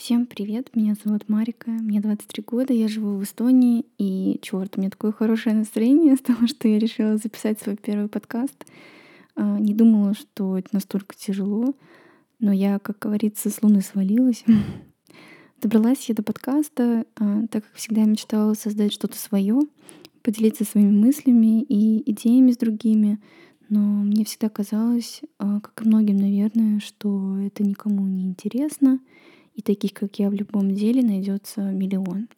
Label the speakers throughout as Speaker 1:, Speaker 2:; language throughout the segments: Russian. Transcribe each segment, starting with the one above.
Speaker 1: Всем привет, меня зовут Марика, мне 23 года, я живу в Эстонии, и черт, у меня такое хорошее настроение с того, что я решила записать свой первый подкаст. А, не думала, что это настолько тяжело, но я, как говорится, с луны свалилась. Добралась я до подкаста, а, так как всегда мечтала создать что-то свое, поделиться своими мыслями и идеями с другими, но мне всегда казалось, а, как и многим, наверное, что это никому не интересно, и таких, как я, в любом деле найдется миллион.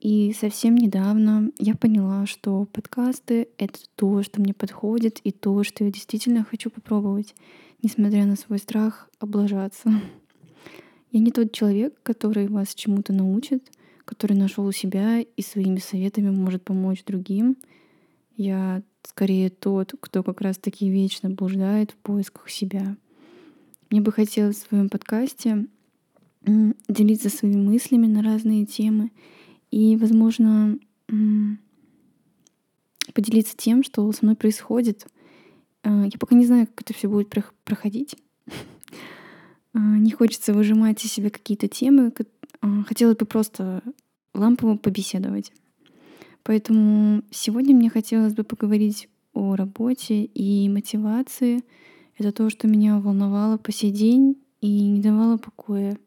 Speaker 1: И совсем недавно я поняла, что подкасты — это то, что мне подходит, и то, что я действительно хочу попробовать, несмотря на свой страх облажаться. Я не тот человек, который вас чему-то научит, который нашел себя и своими советами может помочь другим. Я скорее тот, кто как раз-таки вечно блуждает в поисках себя. Мне бы хотелось в своем подкасте делиться своими мыслями на разные темы и, возможно, поделиться тем, что со мной происходит. А, я пока не знаю, как это все будет проходить. А, не хочется выжимать из себя какие-то темы. А, хотелось бы просто лампово побеседовать. Поэтому сегодня мне хотелось бы поговорить о работе и мотивации. Это то, что меня волновало по сей день и не давало покоя.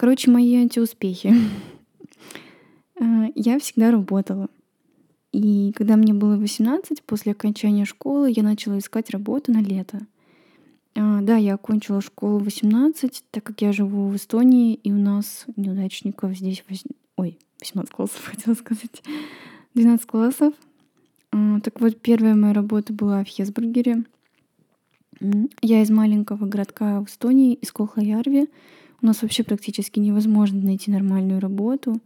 Speaker 1: Короче, мои антиуспехи. Э, я всегда работала. И когда мне было 18, после окончания школы, я начала искать работу на лето. А, да, я окончила школу в 18, так как я живу в Эстонии, и у нас неудачников здесь... Ой, 18 классов, хотела сказать. 12 классов. А, так вот, первая моя работа была в Хесбургере. Я из маленького городка в Эстонии, из Колхаярви. У нас вообще практически невозможно найти нормальную работу.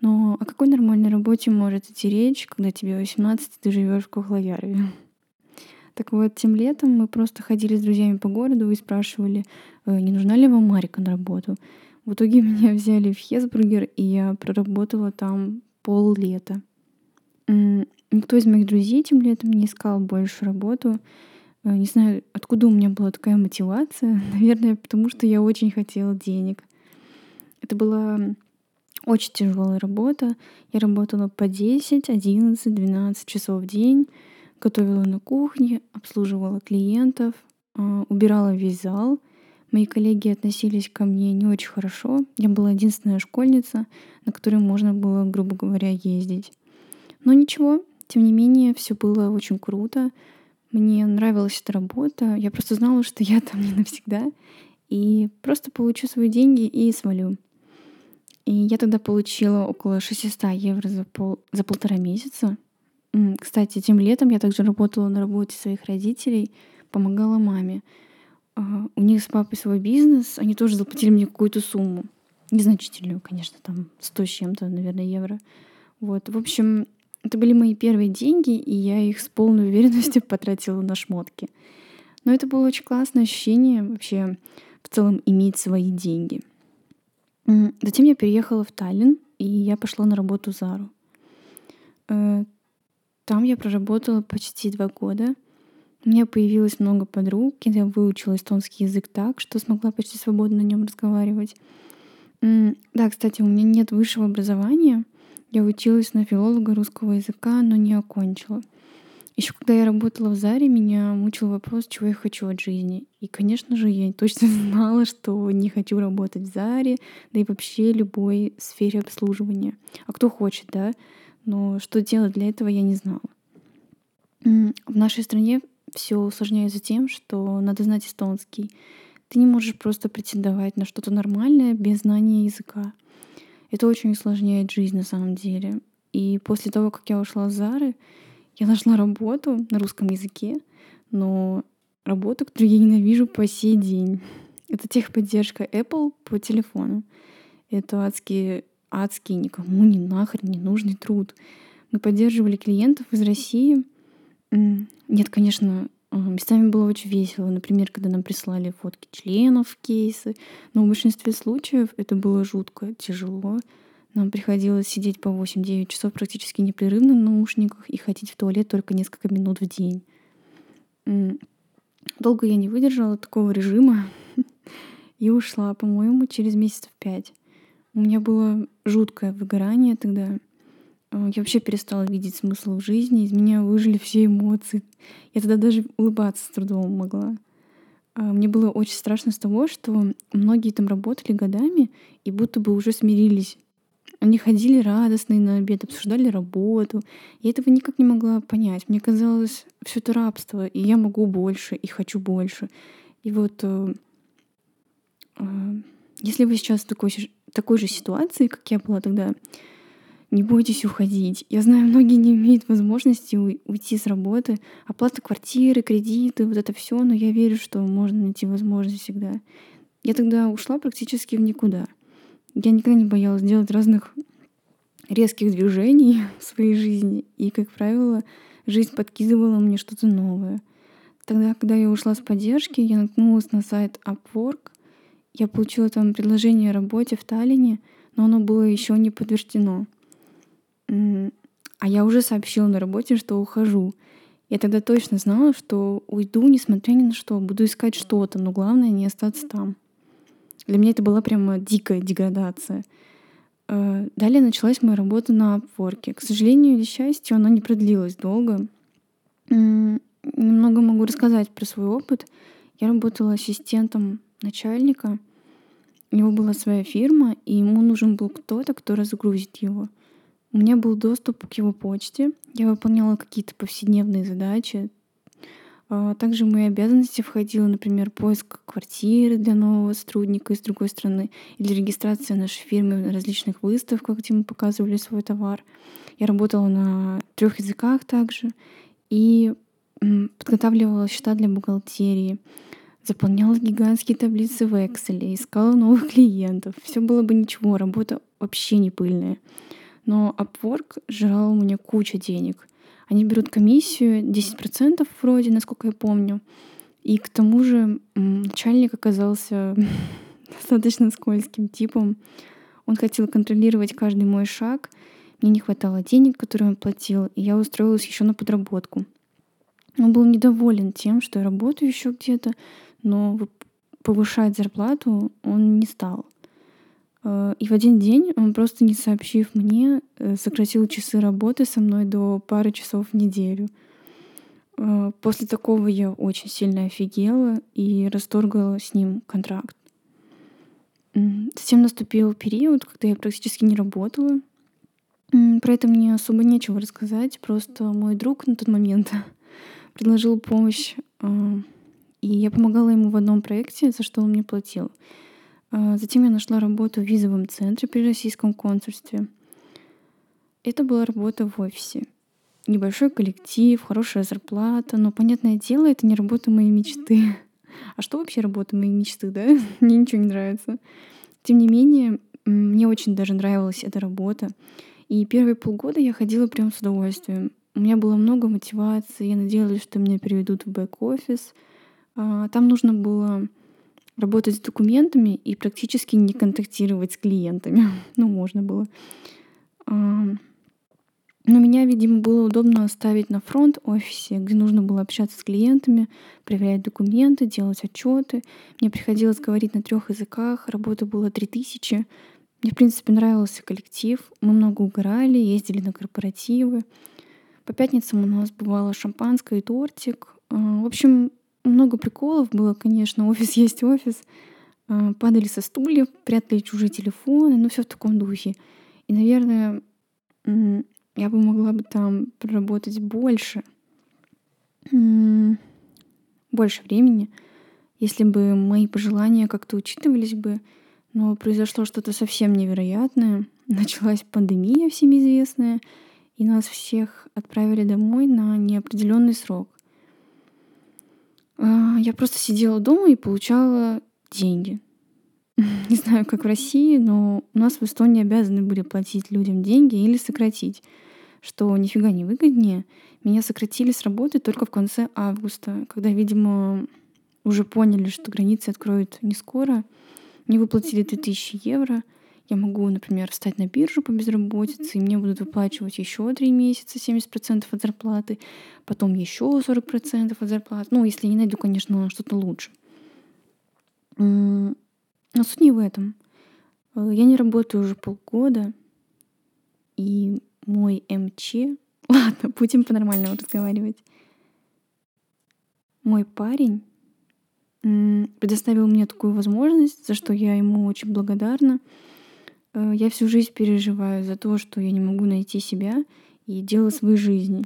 Speaker 1: Но о какой нормальной работе может идти речь, когда тебе 18, и ты живешь в Кохлоярве? Так вот, тем летом мы просто ходили с друзьями по городу и спрашивали, «Э, не нужна ли вам Марика на работу. В итоге меня взяли в Хесбургер, и я проработала там пол лета. Никто из моих друзей тем летом не искал больше работу. Э, не знаю, откуда у меня была такая мотивация. Наверное, потому что я очень хотела денег. Это была очень тяжелая работа. Я работала по 10, 11, 12 часов в день, готовила на кухне, обслуживала клиентов, э, убирала весь зал. Мои коллеги относились ко мне не очень хорошо. Я была единственная школьница, на которой можно было, грубо говоря, ездить. Но ничего, тем не менее, все было очень круто. Мне нравилась эта работа. Я просто знала, что я там не навсегда. И просто получу свои деньги и свалю. И я тогда получила около 600 евро за, пол, за полтора месяца. Кстати, тем летом я также работала на работе своих родителей, помогала маме. А, у них с папой свой бизнес, они тоже заплатили мне какую-то сумму. Незначительную, конечно, там 100 с чем-то, наверное, евро. Вот, в общем, это были мои первые деньги, и я их с полной уверенностью потратила на шмотки. Но это было очень классное ощущение вообще в целом иметь свои деньги. Затем я переехала в Таллин, и я пошла на работу в Зару. Э, там я проработала почти два года. У меня появилось много подруг, я выучила эстонский язык так, что смогла почти свободно на нем разговаривать. Да, кстати, у меня нет высшего образования — я училась на филолога русского языка, но не окончила. Еще когда я работала в Заре, меня мучил вопрос, чего я хочу от жизни. И, конечно же, я точно знала, что не хочу работать в Заре, да и вообще любой сфере обслуживания. А кто хочет, да? Но что делать для этого, я не знала. В нашей стране все усложняется тем, что надо знать эстонский. Ты не можешь просто претендовать на что-то нормальное без знания языка. Это очень усложняет жизнь на самом деле. И после того, как я ушла с Зары, я нашла работу на русском языке, но работу, которую я ненавижу по сей день. Это техподдержка Apple по телефону. Это адский, адский, никому не нахрен не нужный труд. Мы поддерживали клиентов из России. Нет, конечно, Местами было очень весело. Например, когда нам прислали фотки членов, кейсы. Но в большинстве случаев это было жутко тяжело. Нам приходилось сидеть по 8-9 часов практически непрерывно на наушниках и ходить в туалет только несколько минут в день. Долго я не выдержала такого режима. и ушла, по-моему, через месяцев пять. У меня было жуткое выгорание тогда. А, я вообще перестала видеть смысл в жизни, из меня выжили все эмоции. Я тогда даже улыбаться с трудом могла. А, мне было очень страшно с того, что многие там работали годами и будто бы уже смирились. Они ходили радостные на обед, обсуждали работу. Я этого никак не могла понять. Мне казалось, все это рабство, и я могу больше, и хочу больше. И вот э, э, если вы сейчас в такой, такой же ситуации, как я была тогда, не бойтесь уходить. Я знаю, многие не имеют возможности уйти с работы. Оплата квартиры, кредиты, вот это все, но я верю, что можно найти возможность всегда. Я тогда ушла практически в никуда. Я никогда не боялась делать разных резких движений в своей жизни. И, как правило, жизнь подкидывала мне что-то новое. Тогда, когда я ушла с поддержки, я наткнулась на сайт Upwork. Я получила там предложение о работе в Таллине, но оно было еще не подтверждено. А я уже сообщила на работе, что ухожу. Я тогда точно знала, что уйду, несмотря ни на что. Буду искать что-то, но главное не остаться там. Для меня это была прямо дикая деградация. Э, далее началась моя работа на Upwork. К сожалению или счастью, она не продлилась долго. Немного могу рассказать про свой опыт. Я работала ассистентом начальника. У него была своя фирма, и ему нужен был кто-то, кто разгрузит его. У меня был доступ к его почте. Я выполняла какие-то повседневные задачи. А, также в мои обязанности входило, например, поиск квартиры для нового сотрудника из другой страны или регистрация нашей фирмы на различных выставках, где мы показывали свой товар. Я работала на трех языках также и подготавливала счета для бухгалтерии, заполняла гигантские таблицы в Excel, искала новых клиентов. Все было бы ничего, работа вообще не пыльная. Но Upwork жрал у меня куча денег. Они берут комиссию 10% вроде, насколько я помню. И к тому же начальник оказался достаточно скользким типом. Он хотел контролировать каждый мой шаг. Мне не хватало денег, которые он платил, и я устроилась еще на подработку. Он был недоволен тем, что я работаю еще где-то, но повышать зарплату он не стал. Э, и в один день он просто не сообщив мне, э, сократил часы работы со мной до пары часов в неделю. Э, после такого я очень сильно офигела и расторгала с ним контракт. Затем наступил период, когда я практически не работала. Про это мне особо нечего рассказать, просто мой друг на тот момент предложил помощь, и я помогала ему в одном проекте, за что он мне платил. А, затем я нашла работу в визовом центре при российском консульстве. Это была работа в офисе. Небольшой коллектив, хорошая зарплата, но, понятное дело, это не работа моей мечты. А что вообще работа моей мечты, да? Мне ничего не нравится. Тем не менее, мне очень даже нравилась эта работа. И первые полгода я ходила прям с удовольствием. У меня было много мотивации, я надеялась, что меня переведут в бэк-офис. А, там нужно было работать с документами и практически не контактировать с клиентами. ну, можно было. Но меня, видимо, было удобно оставить на фронт офисе, где нужно было общаться с клиентами, проверять документы, делать отчеты. Мне приходилось говорить на трех языках, работа была 3000. Мне, в принципе, нравился коллектив. Мы много угорали, ездили на корпоративы. По пятницам у нас бывало шампанское и тортик. А, в общем, много приколов было, конечно. Офис есть офис. А, падали со стульев, прятали чужие телефоны, ну все в таком духе. И, наверное, я бы могла бы там проработать больше, больше времени, если бы мои пожелания как-то учитывались бы. Но произошло что-то совсем невероятное. Началась пандемия всем известная, и нас всех отправили домой на неопределенный срок. А, я просто сидела дома и получала деньги. Не знаю, как в России, но у нас в Эстонии обязаны были платить людям деньги или сократить, что нифига не выгоднее. Меня сократили с работы только в конце августа, когда, видимо, уже поняли, что границы откроют не скоро. Мне выплатили 3000 евро — я могу, например, встать на биржу по безработице, и мне будут выплачивать еще три месяца 70% от зарплаты, потом еще 40% от зарплаты. Ну, если не найду, конечно, что-то лучше. Но суть не в этом. Э, я не работаю уже полгода, и мой МЧ... Ладно, будем по-нормальному разговаривать. Мой парень предоставил мне такую возможность, за что я ему очень благодарна. Э, я всю жизнь переживаю за то, что я не могу найти себя и делать своей жизни.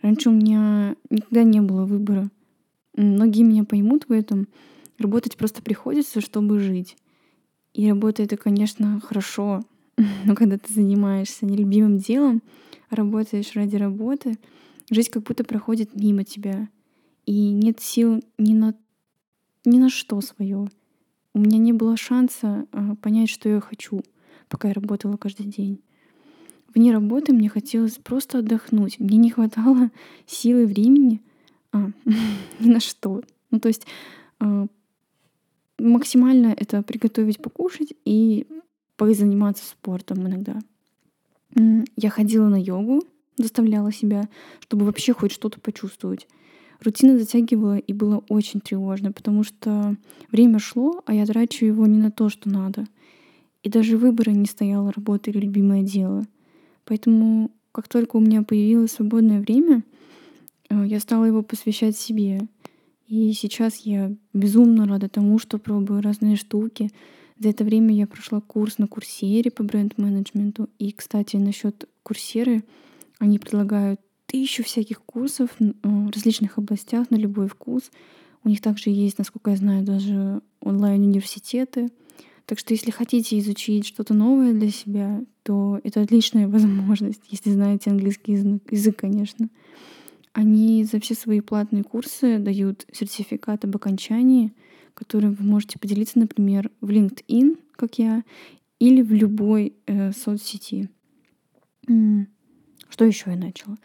Speaker 1: Раньше у меня никогда не было выбора. Многие меня поймут в этом. Работать просто приходится, чтобы жить. И работа это, конечно, хорошо, но когда ты занимаешься нелюбимым делом, работаешь ради работы, жизнь как будто проходит мимо тебя. И нет сил ни на, ни на что свое. У меня не было шанса а, понять, что я хочу, пока я работала каждый день. Вне работы мне хотелось просто отдохнуть. Мне не хватало силы времени а, ни на что. Ну, то есть а, максимально это приготовить покушать и позаниматься спортом иногда. Я ходила на йогу, заставляла себя, чтобы вообще хоть что-то почувствовать. Рутина затягивала и было очень тревожно, потому что время шло, а я трачу его не на то, что надо. И даже выбора не стояло работа или любимое дело. Поэтому, как только у меня появилось свободное время, э, я стала его посвящать себе. И сейчас я безумно рада тому, что пробую разные штуки. За это время я прошла курс на курсере по бренд-менеджменту. И, кстати, насчет курсеры, они предлагают тысячу всяких курсов в различных областях на любой вкус. У них также есть, насколько я знаю, даже онлайн-университеты. Так что если хотите изучить что-то новое для себя, то это отличная возможность, если знаете английский язык, конечно. Они за все свои платные курсы дают сертификат об окончании, которым вы можете поделиться, например, в LinkedIn, как я, или в любой э, соцсети. Что еще я начала?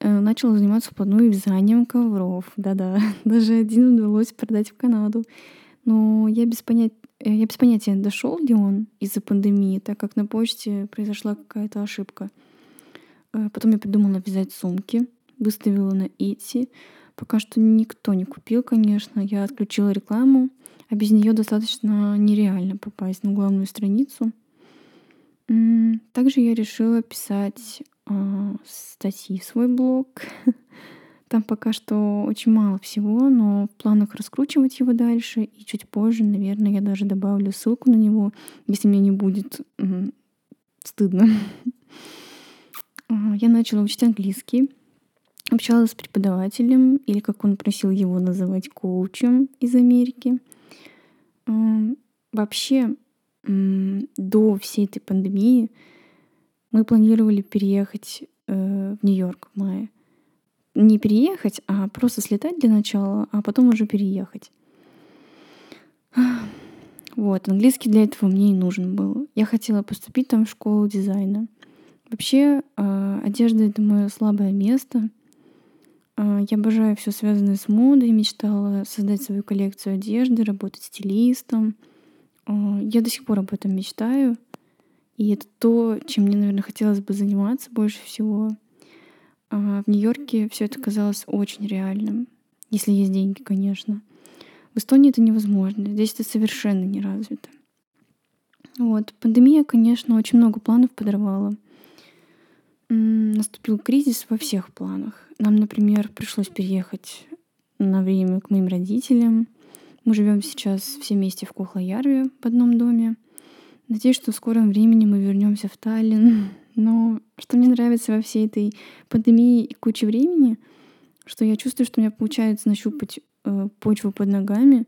Speaker 1: Э, начала заниматься вплотную вязанием ковров. Да-да, даже один удалось продать в Канаду. Но я без, понят... Э, я без понятия, дошел ли он из-за пандемии, так как на почте произошла какая-то ошибка. Э, потом я придумала вязать сумки выставила на Etsy. Пока что никто не купил, конечно. Я отключила рекламу, а без нее достаточно нереально попасть на главную страницу. Также я решила писать э, статьи в свой блог. Там пока что очень мало всего, но в планах раскручивать его дальше. И чуть позже, наверное, я даже добавлю ссылку на него, если мне не будет стыдно. Я начала учить английский общалась с преподавателем, или как он просил его называть, коучем из Америки. Вообще, до всей этой пандемии мы планировали переехать э, в Нью-Йорк в мае. Не переехать, а просто слетать для начала, а потом уже переехать. Вот, английский для этого мне и нужен был. Я хотела поступить там в школу дизайна. Вообще, э, одежда — это мое слабое место — а, я обожаю все связанное с модой, мечтала создать свою коллекцию одежды, работать стилистом. А, я до сих пор об этом мечтаю. И это то, чем мне, наверное, хотелось бы заниматься больше всего. В Нью-Йорке все это казалось очень реальным. Если есть деньги, конечно. В Эстонии это невозможно. Здесь это совершенно не развито. Вот. Пандемия, конечно, очень много планов подорвала. Наступил кризис во всех планах. Нам, например, пришлось переехать на время к моим родителям. Мы живем сейчас все вместе в Кохлоярве в одном доме. Надеюсь, что в скором времени мы вернемся в Таллин. Но что мне нравится во всей этой пандемии и куче времени, что я чувствую, что у меня получается нащупать э, почву под ногами,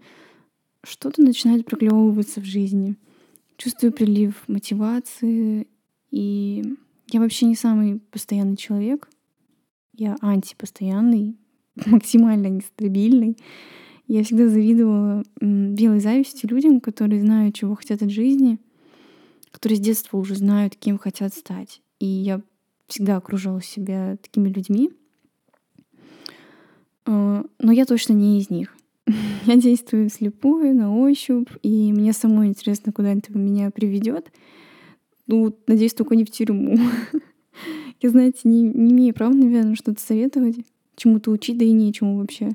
Speaker 1: что-то начинает проклевываться в жизни. Чувствую прилив мотивации, и я вообще не самый постоянный человек, я антипостоянный, максимально нестабильный. Я всегда завидовала белой завистью людям, которые знают, чего хотят от жизни, которые с детства уже знают, кем хотят стать. И я всегда окружала себя такими людьми. А, но я точно не из них. Я действую слепую, на ощупь, и мне самой интересно, куда это меня приведет. Ну, надеюсь, только не в тюрьму. Я, знаете, не, не имею права, наверное, что-то советовать, чему-то учить, да и нечему вообще.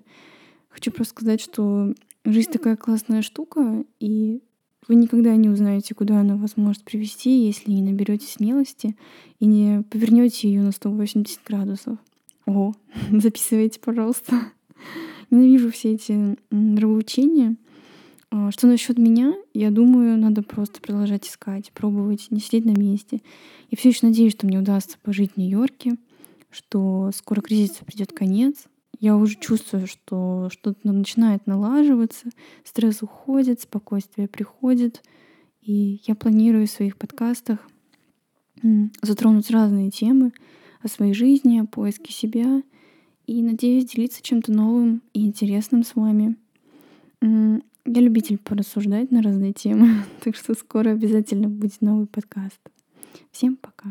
Speaker 1: Хочу просто сказать, что жизнь такая классная штука, и вы никогда не узнаете, куда она вас может привести, если не наберете смелости и не повернете ее на 180 градусов. О, записывайте, пожалуйста. Ненавижу все эти нравоучения. А, что насчет меня? Я думаю, надо просто продолжать искать, пробовать, не сидеть на месте. Я все еще надеюсь, что мне удастся пожить в Нью-Йорке, что скоро кризису придет конец. Я уже чувствую, что что-то начинает налаживаться, стресс уходит, спокойствие приходит. И я планирую в своих подкастах затронуть разные темы о своей жизни, о поиске себя — и надеюсь делиться чем-то новым и интересным с вами. Я любитель порассуждать на разные темы, так что скоро обязательно будет новый подкаст. Всем пока.